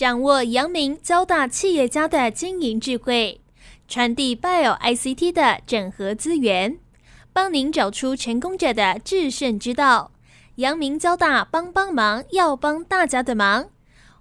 掌握阳明交大企业家的经营智慧，传递 Bio ICT 的整合资源，帮您找出成功者的制胜之道。阳明交大帮帮忙，要帮大家的忙。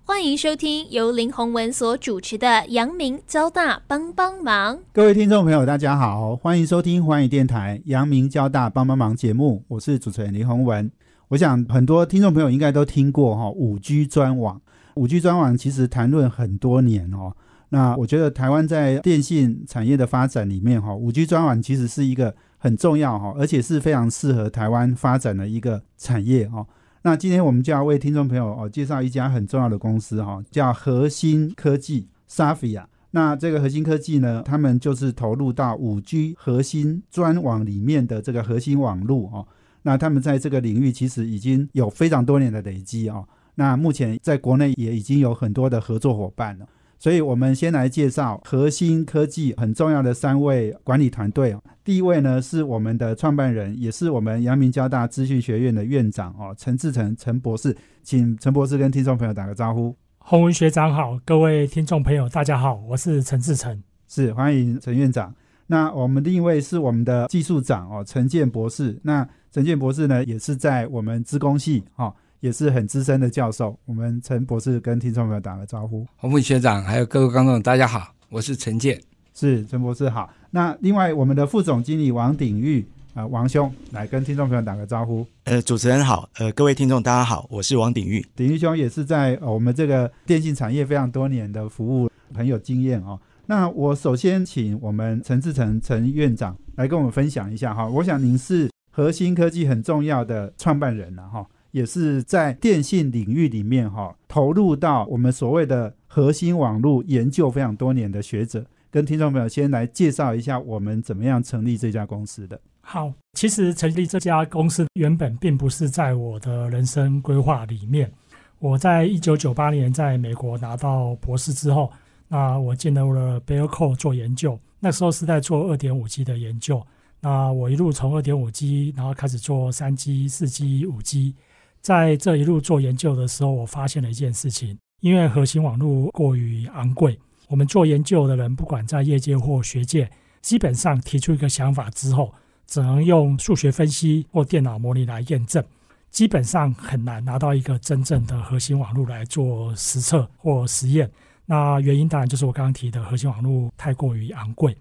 欢迎收听由林宏文所主持的《阳明交大帮帮忙》。各位听众朋友，大家好，欢迎收听环宇电台《阳明交大帮帮忙》节目，我是主持人林宏文。我想很多听众朋友应该都听过哈五 G 专网，五 G 专网其实谈论很多年哦。那我觉得台湾在电信产业的发展里面哈，五 G 专网其实是一个很重要哈，而且是非常适合台湾发展的一个产业哈。那今天我们就要为听众朋友哦介绍一家很重要的公司哈，叫核心科技 （Safia）。那这个核心科技呢，他们就是投入到五 G 核心专网里面的这个核心网络哦。那他们在这个领域其实已经有非常多年的累积哦。那目前在国内也已经有很多的合作伙伴了。所以我们先来介绍核心科技很重要的三位管理团队。第一位呢是我们的创办人，也是我们阳明交大资讯学院的院长哦，陈志成陈博士，请陈博士跟听众朋友打个招呼。洪文学长好，各位听众朋友大家好，我是陈志成，是欢迎陈院长。那我们另一位是我们的技术长哦，陈建博士。那陈建博士呢，也是在我们资工系哈，也是很资深的教授。我们陈博士跟听众朋友打个招呼。洪文学长，还有各位观众，大家好，我是陈建，是陈博士好。那另外我们的副总经理王鼎玉啊，王兄来跟听众朋友打个招呼。呃，主持人好，呃，各位听众大家好，我是王鼎玉。鼎玉兄也是在我们这个电信产业非常多年的服务，很有经验哦。那我首先请我们陈志成陈院长来跟我们分享一下哈。我想您是。核心科技很重要的创办人了哈，也是在电信领域里面哈投入到我们所谓的核心网络研究非常多年的学者，跟听众朋友先来介绍一下我们怎么样成立这家公司的。好，其实成立这家公司原本并不是在我的人生规划里面。我在一九九八年在美国拿到博士之后，那我进入了 b e l c o 做研究，那时候是在做二点五 G 的研究。那我一路从二点五 G，然后开始做三 G、四 G、五 G，在这一路做研究的时候，我发现了一件事情：因为核心网络过于昂贵，我们做研究的人，不管在业界或学界，基本上提出一个想法之后，只能用数学分析或电脑模拟来验证，基本上很难拿到一个真正的核心网络来做实测或实验。那原因当然就是我刚刚提的核心网络太过于昂贵。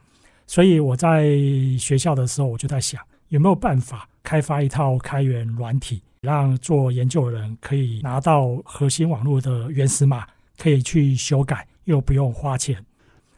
所以我在学校的时候，我就在想有没有办法开发一套开源软体，让做研究的人可以拿到核心网络的原始码，可以去修改，又不用花钱。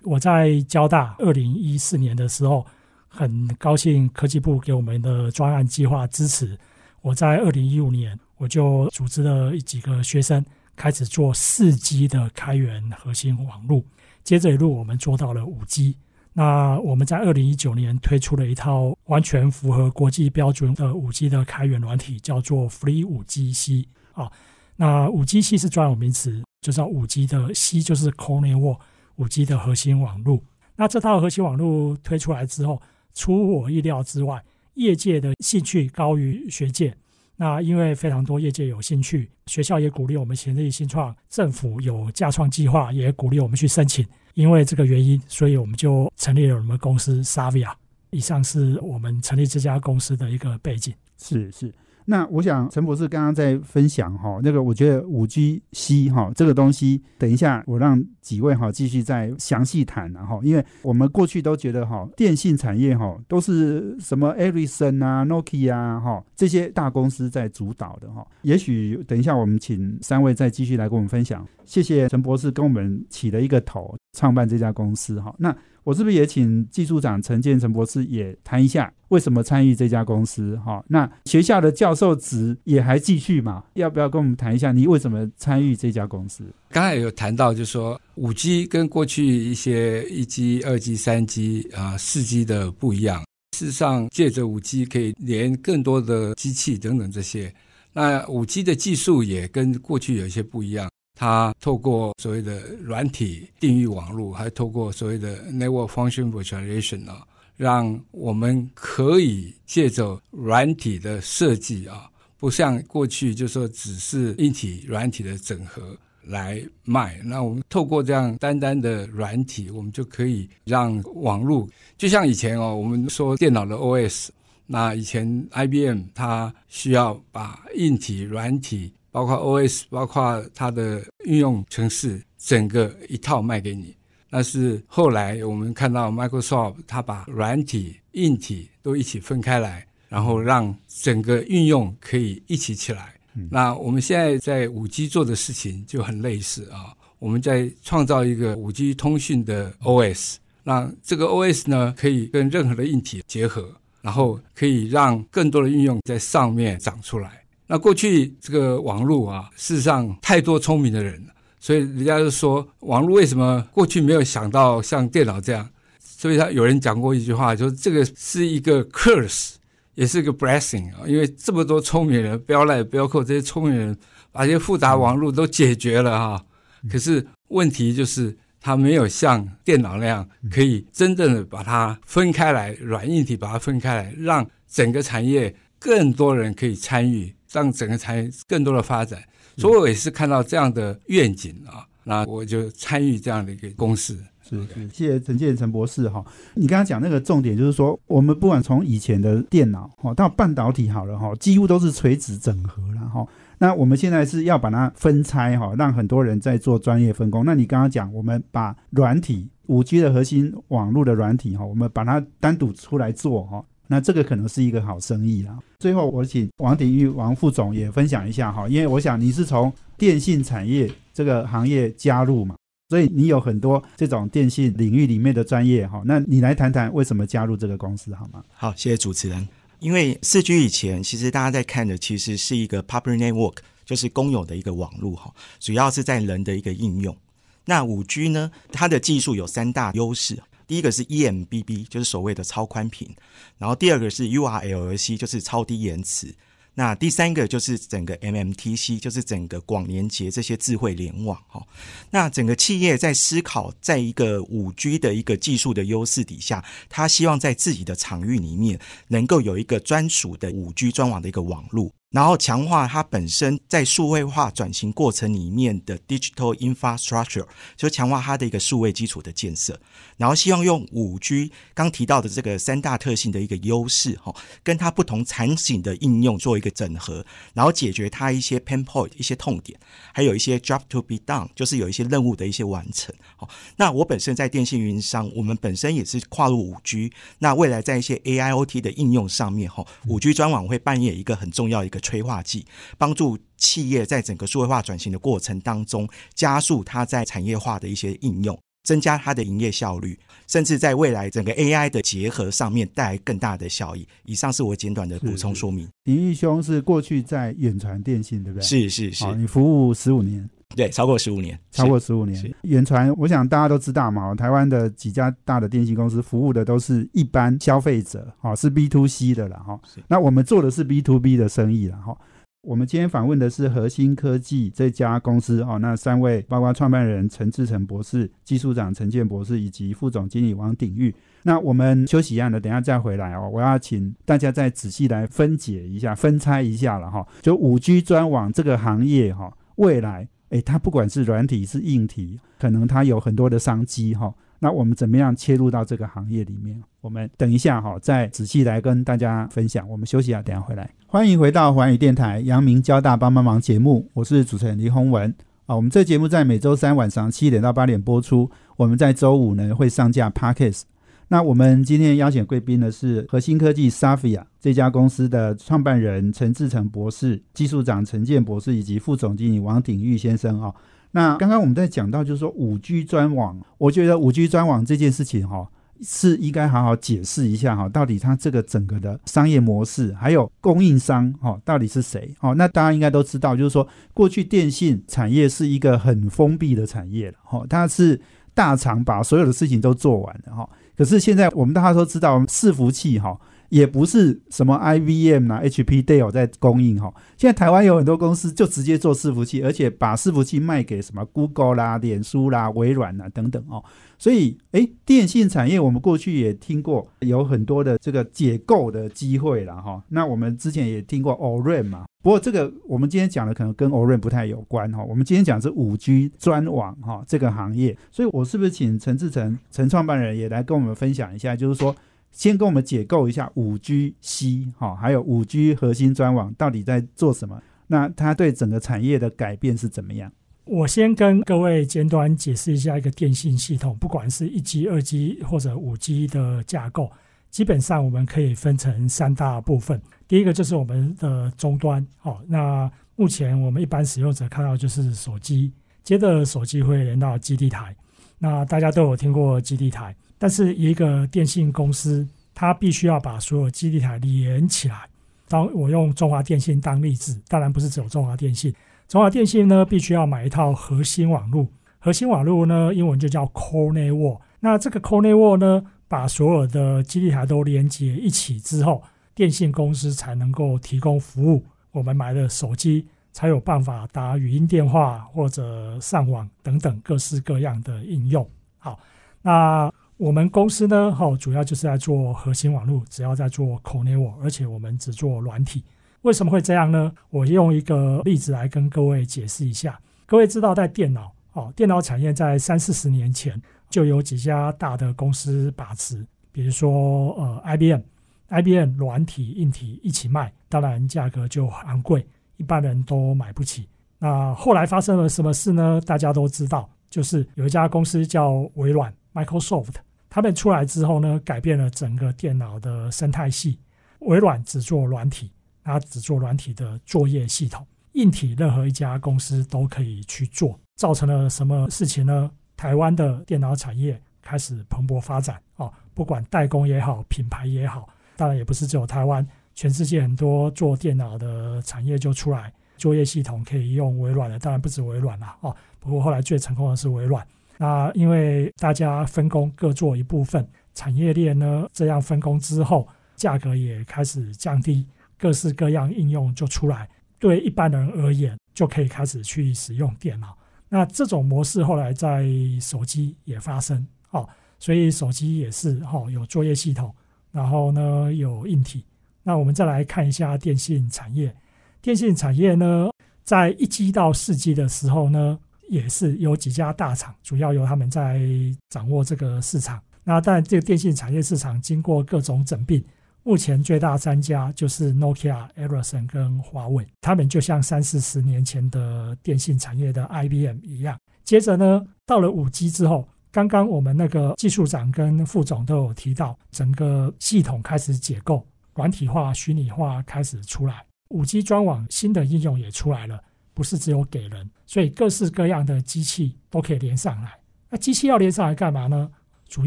我在交大二零一四年的时候，很高兴科技部给我们的专案计划支持。我在二零一五年，我就组织了几个学生开始做四 G 的开源核心网络，接着一路我们做到了五 G。那我们在二零一九年推出了一套完全符合国际标准的五 G 的开源软体，叫做 Free 五 G C 啊。那五 G C 是专有名词，就叫五 G 的 C 就是 Core Network 五 G 的核心网络。那这套核心网络推出来之后，出我意料之外，业界的兴趣高于学界。那因为非常多业界有兴趣，学校也鼓励我们成立新创，政府有架创计划，也鼓励我们去申请。因为这个原因，所以我们就成立了我们公司 Savia。以上是我们成立这家公司的一个背景。是是。那我想陈博士刚刚在分享哈，那个我觉得五 G C 哈这个东西，等一下我让几位哈继续再详细谈然后，因为我们过去都觉得哈电信产业哈都是什么 Ericsson 啊、Nokia 啊哈这些大公司在主导的哈，也许等一下我们请三位再继续来跟我们分享。谢谢陈博士跟我们起了一个头，创办这家公司哈。那我是不是也请技术长陈建成博士也谈一下为什么参与这家公司？哈，那学校的教授职也还继续嘛？要不要跟我们谈一下你为什么参与这家公司？刚才有谈到，就是说五 G 跟过去一些一 G、二 G、三 G 啊、四 G 的不一样。事实上，借着五 G 可以连更多的机器等等这些。那五 G 的技术也跟过去有一些不一样。它透过所谓的软体定义网络，还透过所谓的 network function virtualization 啊，让我们可以借着软体的设计啊，不像过去就说只是硬体软体的整合来卖。那我们透过这样单单的软体，我们就可以让网络，就像以前哦，我们说电脑的 OS，那以前 IBM 它需要把硬体、软体，包括 OS，包括它的运用程式，整个一套卖给你。但是后来我们看到 Microsoft 它把软体、硬体都一起分开来，然后让整个运用可以一起起来。那我们现在在五 G 做的事情就很类似啊，我们在创造一个五 G 通讯的 OS，让这个 OS 呢可以跟任何的硬体结合，然后可以让更多的应用在上面长出来。那过去这个网络啊，事实上太多聪明的人了，所以人家就说网络为什么过去没有想到像电脑这样？所以他有人讲过一句话，就是这个是一个 curse。也是个 blessing 啊，因为这么多聪明人，不要赖不要扣这些聪明人，把这些复杂网络都解决了哈。可是问题就是，它没有像电脑那样，可以真正的把它分开来，软硬体把它分开来，让整个产业更多人可以参与，让整个产业更多的发展。所以我也是看到这样的愿景啊，那我就参与这样的一个公司。是是，谢谢陈建陈博士哈。你刚刚讲那个重点就是说，我们不管从以前的电脑哈到半导体好了哈，几乎都是垂直整合了哈。那我们现在是要把它分拆哈，让很多人在做专业分工。那你刚刚讲，我们把软体五 G 的核心网络的软体哈，我们把它单独出来做哈，那这个可能是一个好生意啦。最后，我请王鼎玉王副总也分享一下哈，因为我想你是从电信产业这个行业加入嘛。所以你有很多这种电信领域里面的专业哈，那你来谈谈为什么加入这个公司好吗？好，谢谢主持人。因为四 G 以前其实大家在看的其实是一个 public network，就是公有的一个网络哈，主要是在人的一个应用。那五 G 呢，它的技术有三大优势，第一个是 eMBB，就是所谓的超宽频，然后第二个是 URLC，就是超低延迟。那第三个就是整个 MMTC，就是整个广连接这些智慧联网哈。那整个企业在思考，在一个五 G 的一个技术的优势底下，他希望在自己的场域里面能够有一个专属的五 G 专网的一个网络。然后强化它本身在数位化转型过程里面的 digital infrastructure，就强化它的一个数位基础的建设。然后希望用五 G 刚提到的这个三大特性的一个优势，哈，跟它不同场景的应用做一个整合，然后解决它一些 pain point 一些痛点，还有一些 job to be done，就是有一些任务的一些完成。好，那我本身在电信运营商，我们本身也是跨入五 G，那未来在一些 AIoT 的应用上面，哈，五 G 专网会扮演一个很重要一个。催化剂，帮助企业在整个数位化转型的过程当中，加速它在产业化的一些应用，增加它的营业效率，甚至在未来整个 AI 的结合上面带来更大的效益。以上是我简短的补充说明。李义兄是过去在远传电信，对不对？是是是，你服务十五年，对，超过十五年，超过十五年。远传，我想大家都知道嘛，台湾的几家大的电信公司服务的都是一般消费者，哈，是 B to C 的了，哈。那我们做的是 B to B 的生意了，哈。我们今天访问的是核心科技这家公司哦，那三位包括创办人陈志成博士、技术长陈建博士以及副总经理王鼎玉。那我们休息一下呢，等下再回来哦。我要请大家再仔细来分解一下、分拆一下了哈。就五 G 专网这个行业哈，未来诶，它不管是软体是硬体，可能它有很多的商机哈。那我们怎么样切入到这个行业里面？我们等一下哈，再仔细来跟大家分享。我们休息一下，等下回来。欢迎回到环宇电台阳明交大帮帮忙节目，我是主持人李宏文啊。我们这节目在每周三晚上七点到八点播出，我们在周五呢会上架 Podcast。那我们今天邀请贵宾呢是核心科技 Safia 这家公司的创办人陈志成博士、技术长陈建博士以及副总经理王鼎玉先生啊。那刚刚我们在讲到，就是说五 G 专网，我觉得五 G 专网这件事情哈，是应该好好解释一下哈，到底它这个整个的商业模式，还有供应商哈，到底是谁？哦，那大家应该都知道，就是说过去电信产业是一个很封闭的产业了，哈，它是大厂把所有的事情都做完了哈。可是现在我们大家都知道，伺服器哈。也不是什么 IBM 啊、HP、Dell 在供应哈。现在台湾有很多公司就直接做伺服器，而且把伺服器卖给什么 Google 啦、脸书啦、微软啦等等哦。所以，哎，电信产业我们过去也听过有很多的这个解构的机会了哈。那我们之前也听过 Oren 嘛，不过这个我们今天讲的可能跟 Oren 不太有关哈。我们今天讲是五 G 专网哈这个行业，所以我是不是请陈志成陈创办人也来跟我们分享一下，就是说先跟我们解构一下五 G C 哈，还有五 G 核心专网到底在做什么？那它对整个产业的改变是怎么样？我先跟各位简短解释一下一个电信系统，不管是一 G、二 G 或者五 G 的架构，基本上我们可以分成三大部分。第一个就是我们的终端，哦，那目前我们一般使用者看到就是手机，接着手机会连到基地台，那大家都有听过基地台，但是一个电信公司，它必须要把所有基地台连起来。当我用中华电信当例子，当然不是只有中华电信。中华电信呢，必须要买一套核心网络。核心网络呢，英文就叫 Core Network。那这个 Core Network 呢，把所有的基地台都连接一起之后，电信公司才能够提供服务。我们买的手机才有办法打语音电话或者上网等等各式各样的应用。好，那我们公司呢，哈，主要就是在做核心网络，只要在做 Core Network，而且我们只做软体。为什么会这样呢？我用一个例子来跟各位解释一下。各位知道，在电脑哦，电脑产业在三四十年前就有几家大的公司把持，比如说呃，IBM，IBM 软体、硬体一起卖，当然价格就很昂贵，一般人都买不起。那后来发生了什么事呢？大家都知道，就是有一家公司叫微软 （Microsoft），他们出来之后呢，改变了整个电脑的生态系。微软只做软体。它只做软体的作业系统，硬体任何一家公司都可以去做，造成了什么事情呢？台湾的电脑产业开始蓬勃发展啊，不管代工也好，品牌也好，当然也不是只有台湾，全世界很多做电脑的产业就出来，作业系统可以用微软的，当然不止微软了哦。不过后来最成功的是微软，那因为大家分工各做一部分，产业链呢这样分工之后，价格也开始降低。各式各样应用就出来，对一般人而言就可以开始去使用电脑。那这种模式后来在手机也发生，哦，所以手机也是哈有作业系统，然后呢有硬体。那我们再来看一下电信产业，电信产业呢在一 G 到四 G 的时候呢，也是有几家大厂，主要由他们在掌握这个市场。那但这个电信产业市场经过各种整并。目前最大三家就是 Nokia、Ericsson 跟华为，他们就像三四十年前的电信产业的 IBM 一样。接着呢，到了五 G 之后，刚刚我们那个技术长跟副总都有提到，整个系统开始解构，软体化、虚拟化开始出来，五 G 专网新的应用也出来了，不是只有给人，所以各式各样的机器都可以连上来。那机器要连上来干嘛呢？主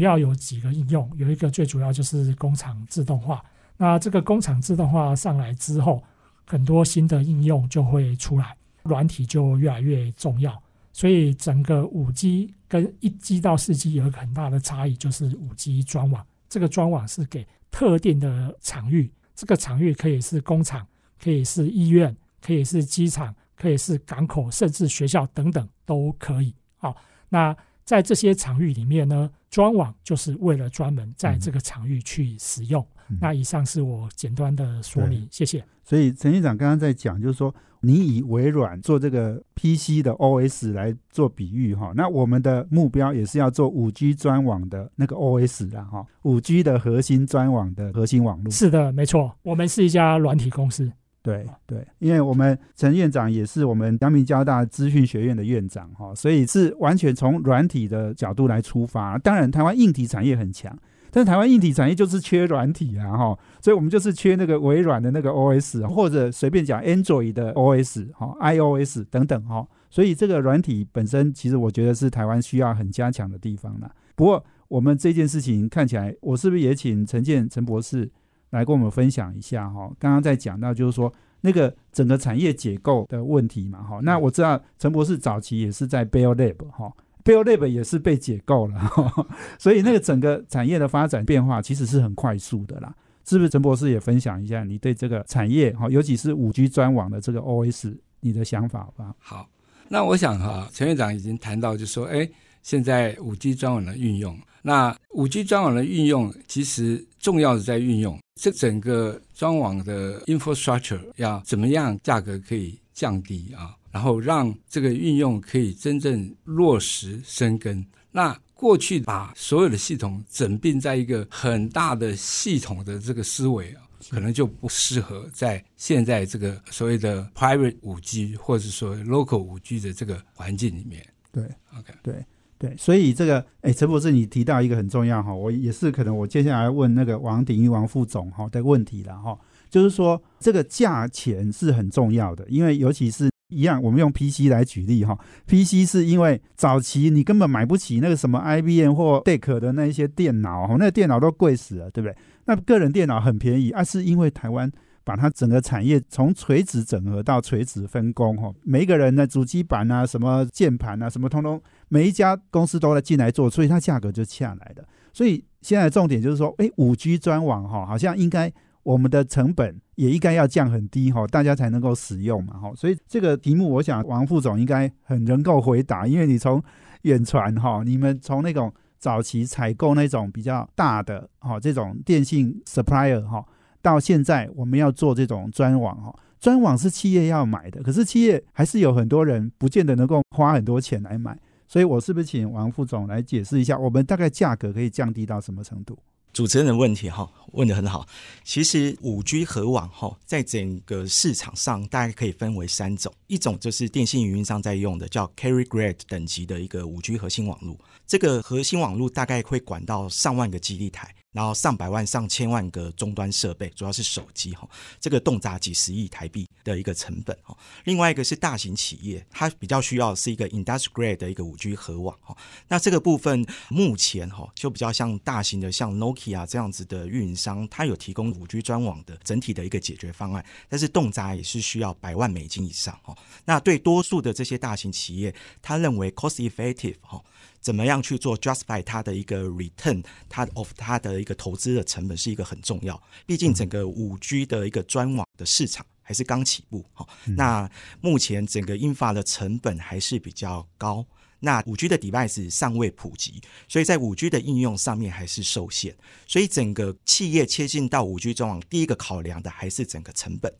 要有几个应用，有一个最主要就是工厂自动化。那这个工厂自动化上来之后，很多新的应用就会出来，软体就越来越重要。所以整个五 G 跟一 G 到四 G 有一个很大的差异，就是五 G 专网。这个专网是给特定的场域，这个场域可以是工厂，可以是医院，可以是机场，可以是港口，甚至学校等等都可以。好，那。在这些场域里面呢，专网就是为了专门在这个场域去使用。那以上是我简单的说明，谢谢。所以陈院长刚刚在讲，就是说你以微软做这个 PC 的 OS 来做比喻哈，那我们的目标也是要做五 G 专网的那个 OS 的哈，五 G 的核心专网的核心网络。是的，没错，我们是一家软体公司。对对，因为我们陈院长也是我们阳明交大资讯学院的院长哈，所以是完全从软体的角度来出发。当然，台湾硬体产业很强，但是台湾硬体产业就是缺软体啊哈，所以我们就是缺那个微软的那个 OS，或者随便讲 Android 的 OS 哈，iOS 等等哈。所以这个软体本身，其实我觉得是台湾需要很加强的地方了。不过我们这件事情看起来，我是不是也请陈建陈博士？来跟我们分享一下哈，刚刚在讲到就是说那个整个产业结构的问题嘛哈，那我知道陈博士早期也是在 Bell Lab 哈，Bell Lab 也是被解构了，所以那个整个产业的发展变化其实是很快速的啦。是不是陈博士也分享一下你对这个产业哈，尤其是五 G 专网的这个 OS 你的想法吧？好，那我想哈，陈院长已经谈到，就说，哎，现在五 G 专网的运用，那五 G 专网的运用，其实重要的在运用这整个专网的 infrastructure 要怎么样，价格可以降低啊，然后让这个运用可以真正落实生根。那过去把所有的系统整并在一个很大的系统的这个思维啊，可能就不适合在现在这个所谓的 private 五 G 或者说 local 五 G 的这个环境里面。对，OK，对对，所以这个，哎，陈博士，你提到一个很重要哈，我也是可能我接下来问那个王鼎玉王副总哈的问题了哈，就是说这个价钱是很重要的，因为尤其是。一样，我们用 PC 来举例哈。PC 是因为早期你根本买不起那个什么 IBM 或 DEC 的那一些电脑，那个电脑都贵死了，对不对？那个人电脑很便宜，而是因为台湾把它整个产业从垂直整合到垂直分工哈。每一个人的主机板啊、什么键盘啊、什么通通，每一家公司都来进来做，所以它价格就下来的。所以现在重点就是说，哎，五 G 专网哈，好像应该。我们的成本也应该要降很低哈，大家才能够使用嘛哈。所以这个题目，我想王副总应该很能够回答，因为你从远传哈，你们从那种早期采购那种比较大的哈这种电信 supplier 哈，到现在我们要做这种专网哈，专网是企业要买的，可是企业还是有很多人不见得能够花很多钱来买，所以我是不是请王副总来解释一下，我们大概价格可以降低到什么程度？主持人的问题哈问的很好，其实五 G 核网哈在整个市场上大概可以分为三种，一种就是电信运营商在用的叫 Carry Grade 等级的一个五 G 核心网络，这个核心网络大概会管到上万个基地台。然后上百万、上千万个终端设备，主要是手机哈，这个动辄几十亿台币的一个成本哈。另外一个是大型企业，它比较需要是一个 industry grade 的一个五 G 核网哈。那这个部分目前哈就比较像大型的像 Nokia 这样子的运营商，它有提供五 G 专网的整体的一个解决方案，但是动辄也是需要百万美金以上哈。那对多数的这些大型企业，他认为 cost effective 哈。怎么样去做 justify 它的一个 return，它 of 它的一个投资的成本是一个很重要。毕竟整个五 G 的一个专网的市场还是刚起步，哈。那目前整个英法的成本还是比较高，那五 G 的 device 尚未普及，所以在五 G 的应用上面还是受限。所以整个企业切进到五 G 中网，第一个考量的还是整个成本。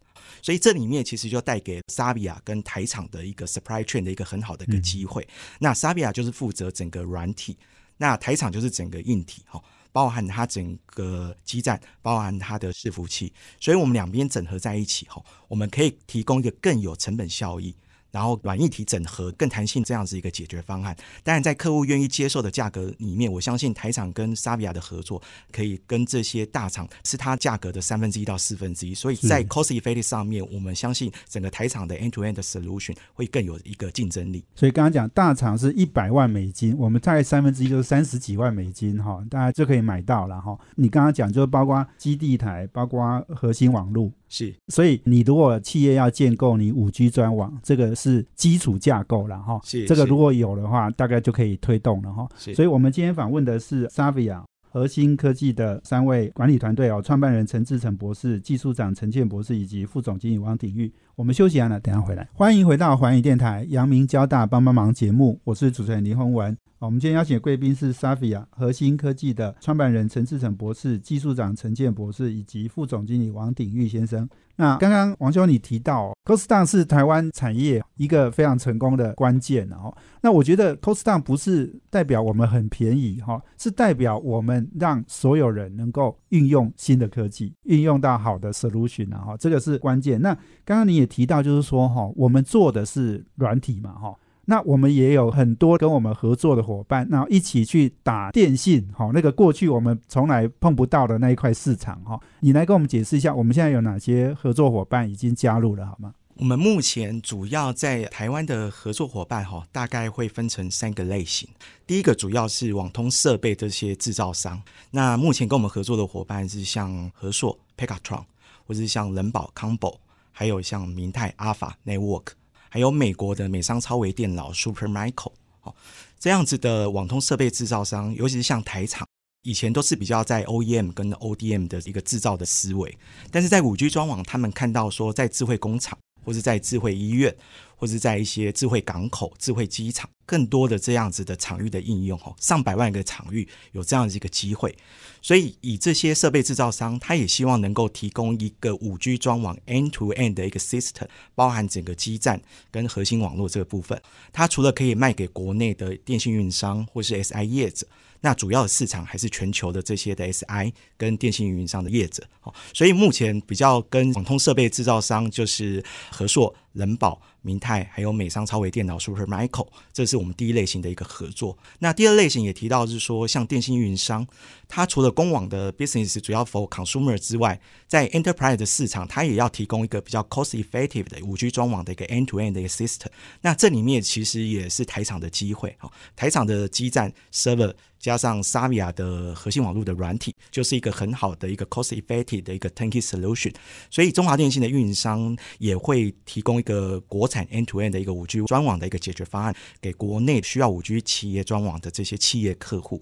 所以这里面其实就带给 Savia 跟台厂的一个 supply chain 的一个很好的一个机会。那 Savia 就是负责整个软体，那台厂就是整个硬体，哈，包含它整个基站，包含它的伺服器。所以我们两边整合在一起，哈，我们可以提供一个更有成本效益。然后软硬体整合更弹性这样子一个解决方案，当然在客户愿意接受的价格里面，我相信台厂跟沙比亚的合作可以跟这些大厂是它价格的三分之一到四分之一，所以在 cost effect 上面，我们相信整个台厂的 end to end 的 solution 会更有一个竞争力。所以刚刚讲大厂是一百万美金，我们大概三分之一就是三十几万美金哈，大家就可以买到了哈。你刚刚讲就是包括基地台，包括核心网络。是，所以你如果企业要建构你五 G 专网，这个是基础架构了哈。是，这个如果有的话，大概就可以推动了哈。是，所以我们今天访问的是 Savia 核心科技的三位管理团队哦，创办人陈志成博士、技术长陈建博士以及副总经理王鼎玉。我们休息完了，等下回来。欢迎回到环宇电台阳明交大帮帮忙节目，我是主持人林宏文。我们今天邀请的贵宾是 Safia 核心科技的创办人陈志成博士、技术长陈建博士以及副总经理王鼎玉先生。那刚刚王兄你提到 Cost Down 是台湾产业一个非常成功的关键，哦那我觉得 Cost Down 不是代表我们很便宜哈，是代表我们让所有人能够运用新的科技，运用到好的 solution 啊哈，这个是关键。那刚刚你也提到就是说哈，我们做的是软体嘛哈。那我们也有很多跟我们合作的伙伴，那一起去打电信，哈，那个过去我们从来碰不到的那一块市场，哈，你来跟我们解释一下，我们现在有哪些合作伙伴已经加入了，好吗？我们目前主要在台湾的合作伙伴，哈，大概会分成三个类型。第一个主要是网通设备这些制造商，那目前跟我们合作的伙伴是像和硕 Pekatron，或是像人保 Combo，还有像明泰阿法 Network。还有美国的美商超微电脑 Supermicro，哦，这样子的网通设备制造商，尤其是像台厂，以前都是比较在 OEM 跟 ODM 的一个制造的思维，但是在五 G 专网，他们看到说在智慧工厂或是在智慧医院。或是在一些智慧港口、智慧机场，更多的这样子的场域的应用，哦，上百万个场域有这样子一个机会，所以以这些设备制造商，他也希望能够提供一个五 G 专网 end to end 的一个 system，包含整个基站跟核心网络这个部分。它除了可以卖给国内的电信运营商或是 SI 业者，那主要的市场还是全球的这些的 SI 跟电信运营商的业者。好，所以目前比较跟网通设备制造商就是和硕。人保、明泰还有美商超微电脑 Super Micro，这是我们第一类型的一个合作。那第二类型也提到是说，像电信运营商，它除了公网的 business 主要 for consumer 之外，在 enterprise 的市场，它也要提供一个比较 cost effective 的五 G 专网的一个 end to end 的一个 system。那这里面其实也是台厂的机会哈，台厂的基站 server。加上 Savia 的核心网络的软体，就是一个很好的一个 cost effective 的一个 t a n k y solution。所以中华电信的运营商也会提供一个国产 N-to-N 的一个五 G 专网的一个解决方案，给国内需要五 G 企业专网的这些企业客户。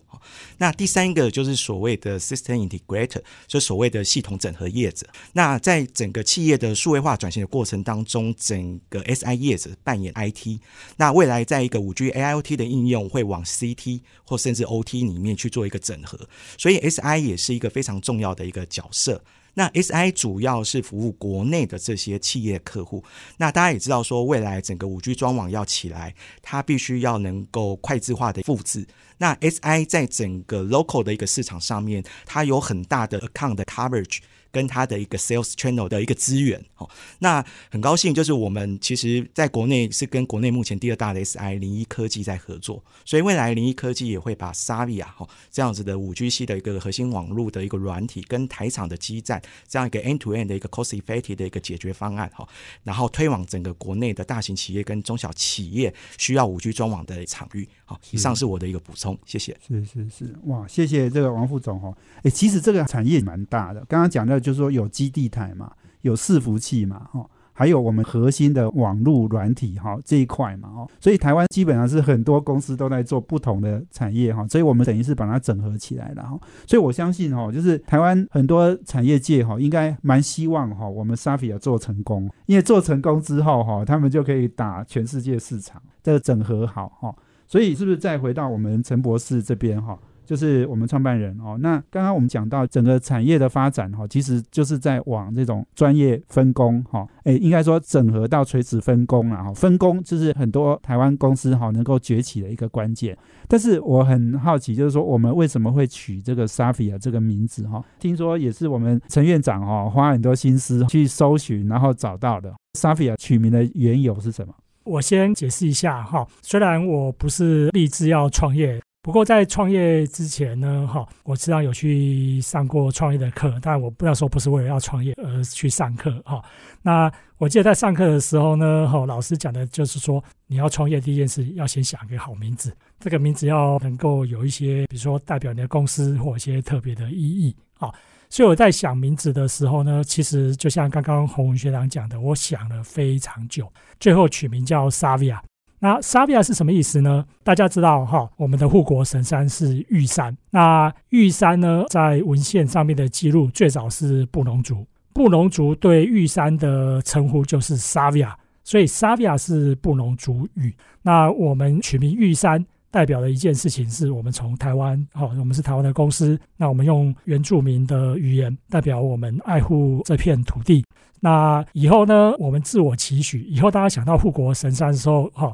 那第三个就是所谓的 system integrator，就所谓的系统整合业者。那在整个企业的数位化转型的过程当中，整个 SI 业者扮演 IT。那未来在一个五 G AIoT 的应用会往 CT 或甚至 OT。里面去做一个整合，所以 SI 也是一个非常重要的一个角色。那 SI 主要是服务国内的这些企业客户。那大家也知道，说未来整个五 G 专网要起来，它必须要能够快字化的复制。那 SI 在整个 local 的一个市场上面，它有很大的 account 的 coverage。跟他的一个 sales channel 的一个资源，哦，那很高兴，就是我们其实在国内是跟国内目前第二大的 SI 零一科技在合作，所以未来零一科技也会把 Savia 哈这样子的五 G 系的一个核心网络的一个软体，跟台厂的基站这样一个 end to end 的一个 cost effective 的一个解决方案，哈，然后推往整个国内的大型企业跟中小企业需要五 G 专网的场域，好，以上是我的一个补充，谢谢。是是是，哇，谢谢这个王副总哈，哎，其实这个产业蛮大的，刚刚讲的。就是说有基地台嘛，有伺服器嘛，哈，还有我们核心的网络软体哈这一块嘛，哦，所以台湾基本上是很多公司都在做不同的产业哈，所以我们等于是把它整合起来了哈，所以我相信哈，就是台湾很多产业界哈，应该蛮希望哈，我们 Safia 做成功，因为做成功之后哈，他们就可以打全世界市场，这整合好哈，所以是不是再回到我们陈博士这边哈？就是我们创办人哦，那刚刚我们讲到整个产业的发展哈，其实就是在往这种专业分工哈，诶，应该说整合到垂直分工了哈，分工就是很多台湾公司哈能够崛起的一个关键。但是我很好奇，就是说我们为什么会取这个 Safia 这个名字哈？听说也是我们陈院长哈花很多心思去搜寻，然后找到的。Safia 取名的缘由是什么？我先解释一下哈，虽然我不是立志要创业。不过在创业之前呢，哈，我知道有去上过创业的课，但我不要说不是为了要创业而去上课，哈。那我记得在上课的时候呢，哈，老师讲的就是说，你要创业第一件事要先想一个好名字，这个名字要能够有一些，比如说代表你的公司或一些特别的意义，啊。所以我在想名字的时候呢，其实就像刚刚洪文学长讲的，我想了非常久，最后取名叫 Savia。那 Savia 是什么意思呢？大家知道哈，我们的护国神山是玉山。那玉山呢，在文献上面的记录最早是布农族，布农族对玉山的称呼就是 Savia，所以 Savia 是布农族语。那我们取名玉山，代表的一件事情是我们从台湾，哈，我们是台湾的公司，那我们用原住民的语言代表我们爱护这片土地。那以后呢，我们自我期许，以后大家想到护国神山的时候，哈。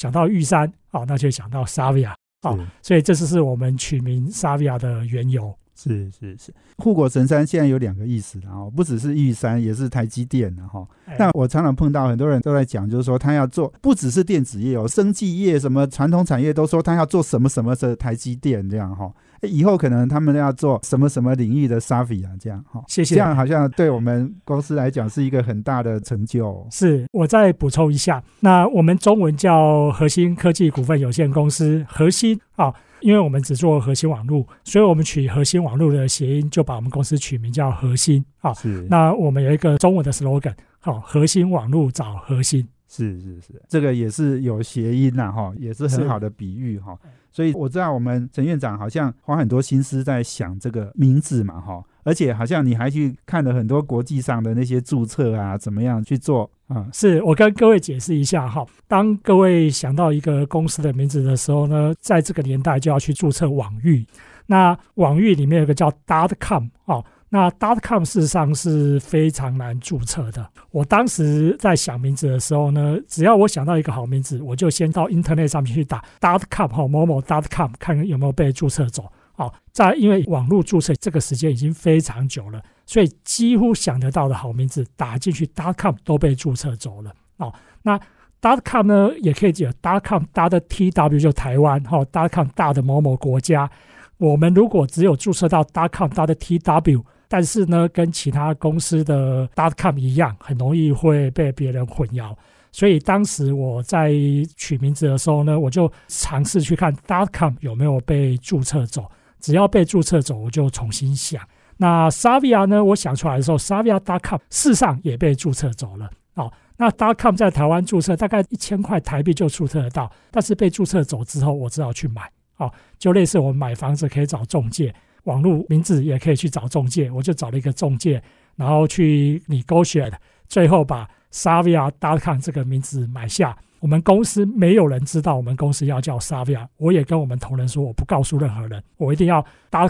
想到玉山，哦，那就想到 Savia，哦，所以这就是我们取名 Savia 的缘由。是是是，护国神山现在有两个意思，然后不只是玉山，也是台积电的哈。那我常常碰到很多人都在讲，就是说他要做不只是电子业哦，生技业什么传统产业都说他要做什么什么的台积电这样哈。以后可能他们要做什么什么领域的 Savia 这样哈。谢谢。这样好像对我们公司来讲是一个很大的成就。是我再补充一下，那我们中文叫核心科技股份有限公司，核心啊。因为我们只做核心网络，所以我们取核心网络的谐音，就把我们公司取名叫核心。啊。是，那我们有一个中文的 slogan，好，核心网络找核心。是是是，这个也是有谐音呐，哈，也是很好的比喻哈。所以我知道我们陈院长好像花很多心思在想这个名字嘛，哈，而且好像你还去看了很多国际上的那些注册啊，怎么样去做啊？是我跟各位解释一下哈，当各位想到一个公司的名字的时候呢，在这个年代就要去注册网域，那网域里面有个叫 dot .com 哦。那 .dot com 事实上是非常难注册的。我当时在想名字的时候呢，只要我想到一个好名字，我就先到 Internet 上面去打 .dot com 哈某某 .dot com 看看有没有被注册走。好，在因为网络注册这个时间已经非常久了，所以几乎想得到的好名字打进去 .dot com 都被注册走了。哦，那 .dot com 呢也可以解 .com 大的 TW 就台湾哈 .dot .com 大的某某国家。我们如果只有注册到 .dot com 大的 TW。但是呢，跟其他公司的 .dot com 一样，很容易会被别人混淆。所以当时我在取名字的时候呢，我就尝试去看 .dot com 有没有被注册走。只要被注册走，我就重新想。那 Savia 呢？我想出来的时候，Savia.com 事实上也被注册走了。哦，那 .dot com 在台湾注册大概一千块台币就注册得到，但是被注册走之后，我只好去买。哦，就类似我们买房子可以找中介。网络名字也可以去找中介，我就找了一个中介，然后去你勾选，最后把 Savia.com 这个名字买下。我们公司没有人知道我们公司要叫 Savia，我也跟我们同仁说，我不告诉任何人，我一定要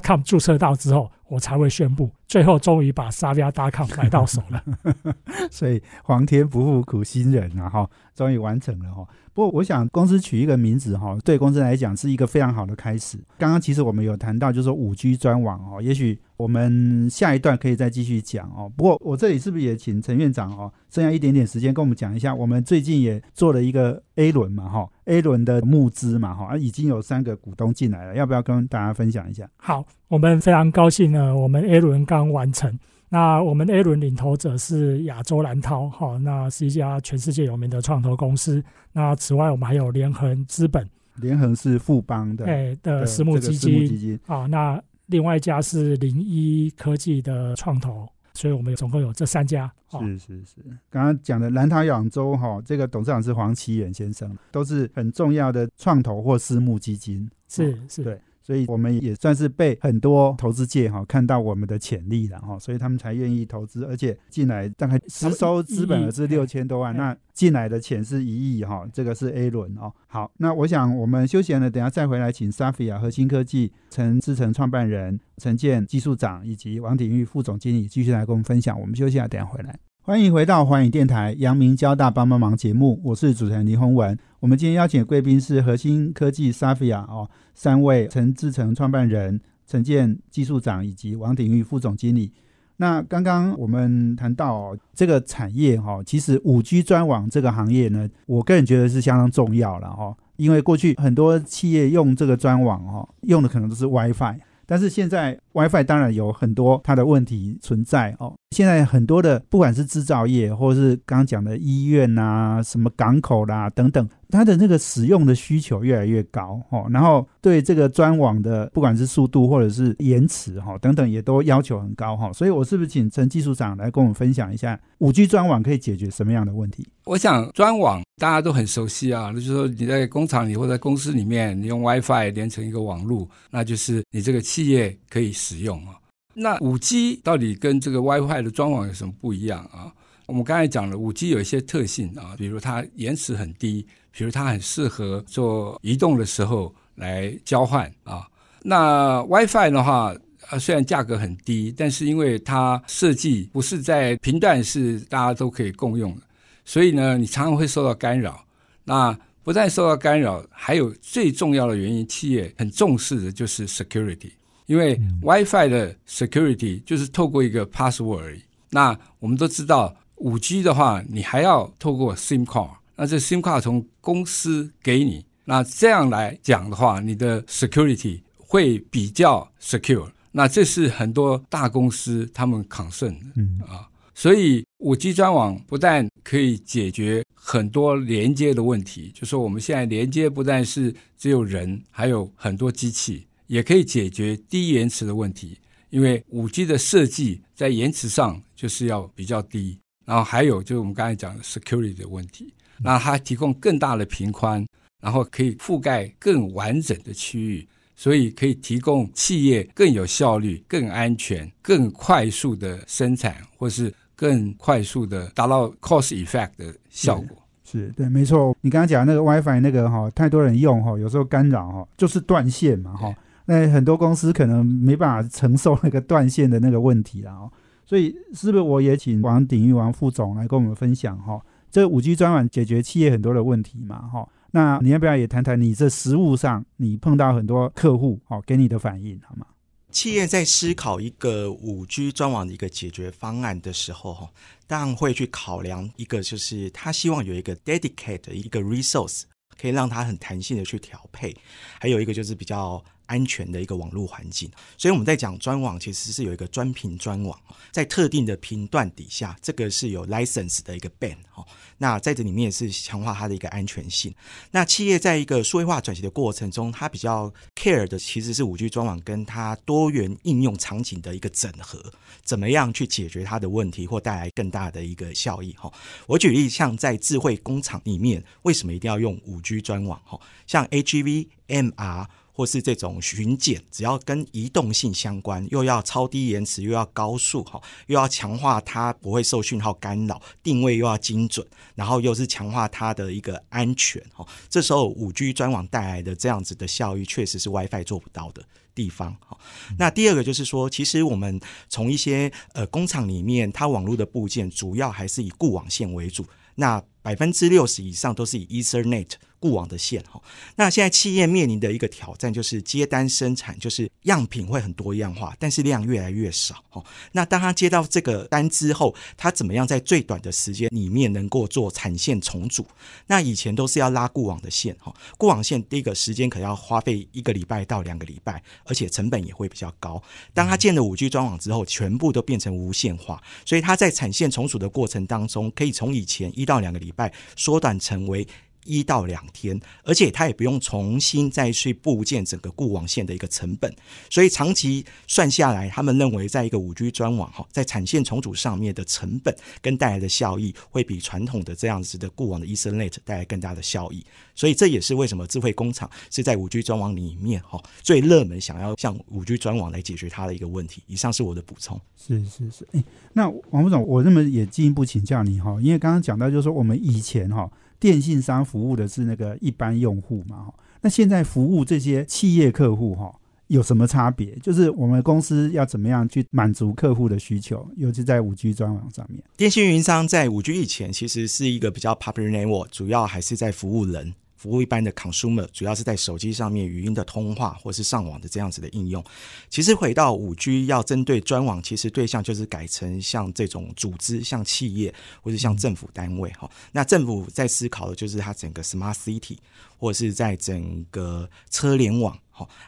.com 注册到之后，我才会宣布。最后终于把 Savia.com 买到手了，所以皇天不负苦心人啊！哈，终于完成了哈。不过，我想公司取一个名字哈，对公司来讲是一个非常好的开始。刚刚其实我们有谈到，就是五 G 专网哦，也许我们下一段可以再继续讲哦。不过，我这里是不是也请陈院长哦，剩下一点点时间跟我们讲一下，我们最近也做了一个 A 轮嘛哈，A 轮的募资嘛哈，已经有三个股东进来了，要不要跟大家分享一下？好，我们非常高兴呢，我们 A 轮刚完成。那我们 A 轮领投者是亚洲蓝涛，哈，那是一家全世界有名的创投公司。那此外，我们还有联恒资本，联恒是富邦的，哎的私募基金，啊，那另外一家是零一科技的创投，所以我们总共有这三家。是是是，刚刚讲的蓝涛亚洲，哈，这个董事长是黄奇远先生，都是很重要的创投或私募基金，是是，对。所以我们也算是被很多投资界哈看到我们的潜力了哈，所以他们才愿意投资，而且进来大概实收资本额是六千多万，那进来的钱是一亿哈，这个是 A 轮哦。好，那我想我们休闲了，等下再回来，请 Safia 核心科技陈志成创办人、陈建技术长以及王鼎玉副总经理继续来跟我们分享。我们休息下，等下回来。欢迎回到环宇电台阳明交大帮帮忙节目，我是主持人林宏文。我们今天邀请的贵宾是核心科技 Safia 哦，三位陈志成创办人、陈建技术长以及王鼎玉副总经理。那刚刚我们谈到这个产业哈，其实五 G 专网这个行业呢，我个人觉得是相当重要了哈，因为过去很多企业用这个专网哈，用的可能都是 WiFi。但是现在 WiFi 当然有很多它的问题存在哦。现在很多的不管是制造业，或者是刚刚讲的医院呐、什么港口啦等等。它的那个使用的需求越来越高哈，然后对这个专网的不管是速度或者是延迟哈等等也都要求很高哈，所以我是不是请陈技术长来跟我们分享一下五 G 专网可以解决什么样的问题？我想专网大家都很熟悉啊，就是说你在工厂里或者公司里面，你用 WiFi 连成一个网络，那就是你这个企业可以使用啊。那五 G 到底跟这个 WiFi 的装网有什么不一样啊？我们刚才讲了五 G 有一些特性啊，比如它延迟很低。比如它很适合做移动的时候来交换啊。那 WiFi 的话，呃，虽然价格很低，但是因为它设计不是在频段是大家都可以共用的，所以呢，你常常会受到干扰。那不但受到干扰，还有最重要的原因，企业很重视的就是 security，因为 WiFi 的 security 就是透过一个 password 而已。那我们都知道，五 G 的话，你还要透过 SIM card。那这 SIM 卡从公司给你，那这样来讲的话，你的 security 会比较 secure。那这是很多大公司他们抗胜的，嗯啊，所以五 G 专网不但可以解决很多连接的问题，就说我们现在连接不但是只有人，还有很多机器，也可以解决低延迟的问题。因为五 G 的设计在延迟上就是要比较低，然后还有就是我们刚才讲的 security 的问题。那它提供更大的频宽，然后可以覆盖更完整的区域，所以可以提供企业更有效率、更安全、更快速的生产，或是更快速的达到 cost effect 的效果。是对，没错。你刚刚讲那个 WiFi 那个哈，太多人用哈，有时候干扰哈，就是断线嘛哈。那很多公司可能没办法承受那个断线的那个问题了哦。所以是不是我也请王鼎玉王副总来跟我们分享哈？这五 G 专网解决企业很多的问题嘛哈？那你要不要也谈谈你这实务上你碰到很多客户哦给你的反应好吗？企业在思考一个五 G 专网的一个解决方案的时候，哈，当然会去考量一个，就是他希望有一个 dedicate 的一个 resource，可以让他很弹性的去调配；还有一个就是比较安全的一个网络环境。所以我们在讲专网，其实是有一个专频专网，在特定的频段底下，这个是有 license 的一个 band 哈。那在这里面也是强化它的一个安全性。那企业在一个数位化转型的过程中，它比较 care 的其实是五 G 专网跟它多元应用场景的一个整合，怎么样去解决它的问题或带来更大的一个效益哈。我举例，像在智慧工厂里面，为什么一定要用五 G 专网哈？像 AGV、MR。或是这种巡检，只要跟移动性相关，又要超低延迟，又要高速，哈，又要强化它不会受讯号干扰，定位又要精准，然后又是强化它的一个安全，哈，这时候五 G 专网带来的这样子的效益，确实是 WiFi 做不到的地方，哈。那第二个就是说，其实我们从一些呃工厂里面，它网络的部件主要还是以固网线为主，那百分之六十以上都是以 Ethernet。固网的线哈，那现在企业面临的一个挑战就是接单生产，就是样品会很多样化，但是量越来越少哈。那当他接到这个单之后，他怎么样在最短的时间里面能够做产线重组？那以前都是要拉固网的线哈，固网线第一个时间可要花费一个礼拜到两个礼拜，而且成本也会比较高。当他建了五 G 专网之后，全部都变成无线化，所以他在产线重组的过程当中，可以从以前一到两个礼拜缩短成为。一到两天，而且它也不用重新再去布建整个固网线的一个成本，所以长期算下来，他们认为在一个五 G 专网哈，在产线重组上面的成本跟带来的效益，会比传统的这样子的固网的 Ethernet 带来更大的效益。所以这也是为什么智慧工厂是在五 G 专网里面哈最热门，想要向五 G 专网来解决它的一个问题。以上是我的补充。是是是，哎，那王副总，我这么也进一步请教你哈，因为刚刚讲到就是说我们以前哈。电信商服务的是那个一般用户嘛？哈，那现在服务这些企业客户哈，有什么差别？就是我们公司要怎么样去满足客户的需求，尤其在五 G 专网上面。电信运营商在五 G 以前其实是一个比较 popular network，主要还是在服务人。服务一般的 consumer 主要是在手机上面语音的通话或是上网的这样子的应用。其实回到五 G 要针对专网，其实对象就是改成像这种组织，像企业或是像政府单位哈。那政府在思考的就是它整个 smart city，或者是在整个车联网。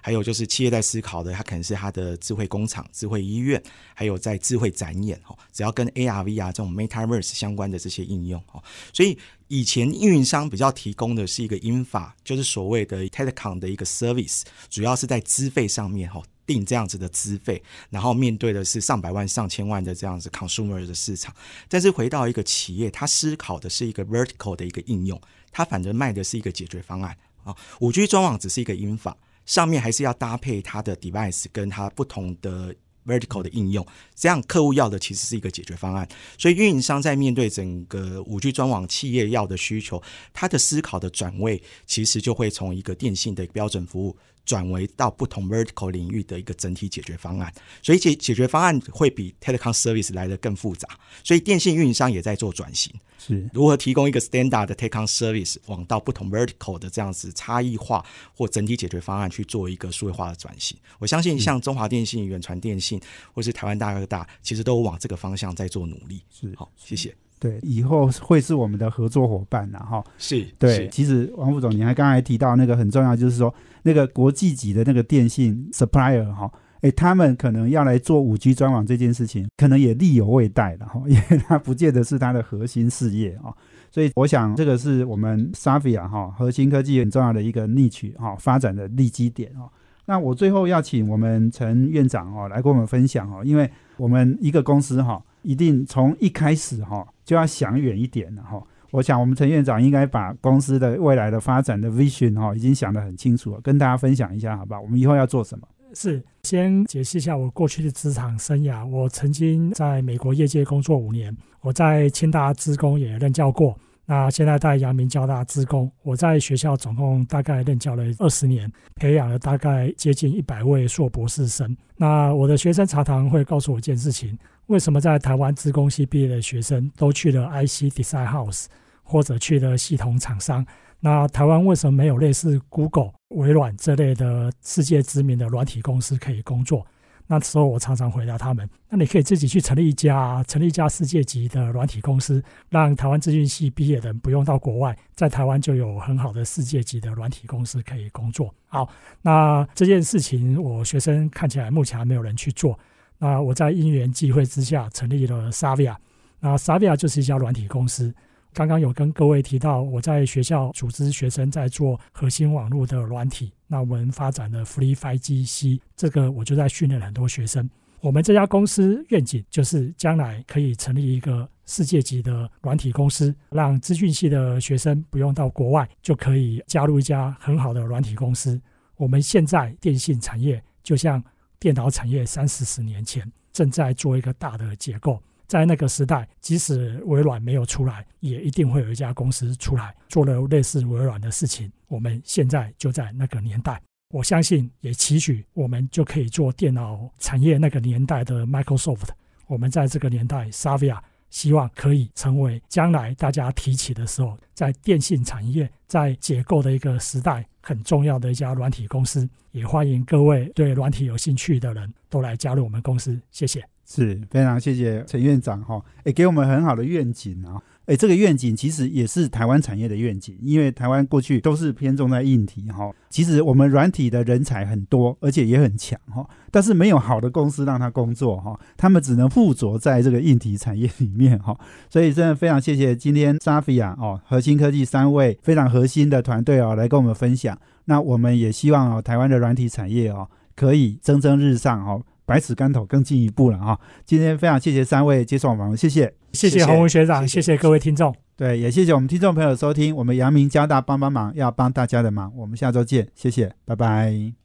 还有就是企业在思考的，它可能是它的智慧工厂、智慧医院，还有在智慧展演哦，只要跟 AR、VR 这种 Metaverse 相关的这些应用哦，所以以前运营商比较提供的是一个英法，就是所谓的 Telecom 的一个 service，主要是在资费上面哈，定这样子的资费，然后面对的是上百万、上千万的这样子 consumer 的市场。但是回到一个企业，它思考的是一个 vertical 的一个应用，它反正卖的是一个解决方案啊。五 G 专网只是一个英法。上面还是要搭配它的 device 跟它不同的 vertical 的应用，这样客户要的其实是一个解决方案。所以运营商在面对整个五 G 专网企业要的需求，他的思考的转位其实就会从一个电信的标准服务。转为到不同 vertical 领域的一个整体解决方案，所以解解决方案会比 telecom service 来的更复杂，所以电信运营商也在做转型，是如何提供一个 standard 的 telecom service 往到不同 vertical 的这样子差异化或整体解决方案去做一个数位化的转型。我相信像中华电信、远传电信或是台湾大哥大，其实都往这个方向在做努力。是好，谢谢。对，以后会是我们的合作伙伴呐，哈。是，对。其实王副总，你还刚才提到那个很重要，就是说那个国际级的那个电信 supplier 哈，哎，他们可能要来做五 G 专网这件事情，可能也力有未逮了哈，因为它不见得是它的核心事业啊。所以我想这个是我们 Savia 哈核心科技很重要的一个逆取哈发展的利基点哦。那我最后要请我们陈院长哦来跟我们分享哦，因为我们一个公司哈。一定从一开始哈就要想远一点了哈。我想我们陈院长应该把公司的未来的发展的 vision 哈、已经想得很清楚了，跟大家分享一下，好吧？我们以后要做什么？是，先解释一下我过去的职场生涯。我曾经在美国业界工作五年，我在清大职工也任教过。那现在在阳明交大职工，我在学校总共大概任教了二十年，培养了大概接近一百位硕博士生。那我的学生常常会告诉我一件事情：为什么在台湾职工系毕业的学生都去了 IC Design House，或者去了系统厂商？那台湾为什么没有类似 Google、微软这类的世界知名的软体公司可以工作？那时候我常常回答他们：那你可以自己去成立一家，成立一家世界级的软体公司，让台湾资讯系毕业的人不用到国外，在台湾就有很好的世界级的软体公司可以工作。好，那这件事情我学生看起来目前还没有人去做。啊我在因缘际会之下成立了 Savia，那 Savia 就是一家软体公司。刚刚有跟各位提到，我在学校组织学生在做核心网络的软体，那我们发展的 Free Five G C，这个我就在训练很多学生。我们这家公司愿景就是将来可以成立一个世界级的软体公司，让资讯系的学生不用到国外就可以加入一家很好的软体公司。我们现在电信产业就像电脑产业三四十年前，正在做一个大的结构。在那个时代，即使微软没有出来，也一定会有一家公司出来做了类似微软的事情。我们现在就在那个年代，我相信也期许我们就可以做电脑产业那个年代的 Microsoft。我们在这个年代，Savia 希望可以成为将来大家提起的时候，在电信产业在结构的一个时代很重要的一家软体公司。也欢迎各位对软体有兴趣的人都来加入我们公司。谢谢。是非常谢谢陈院长哈，也，给我们很好的愿景啊，诶，这个愿景其实也是台湾产业的愿景，因为台湾过去都是偏重在硬体哈，其实我们软体的人才很多，而且也很强哈，但是没有好的公司让他工作哈，他们只能附着在这个硬体产业里面哈，所以真的非常谢谢今天 Safia 哦，核心科技三位非常核心的团队哦，来跟我们分享，那我们也希望哦，台湾的软体产业哦，可以蒸蒸日上哦。百尺竿头更进一步了啊！今天非常谢谢三位接受访问，谢谢，谢谢洪文学长，谢谢各位听众，对，也谢谢我们听众朋友收听我们阳明交大帮帮忙要帮大家的忙，我们下周见，谢谢，拜拜。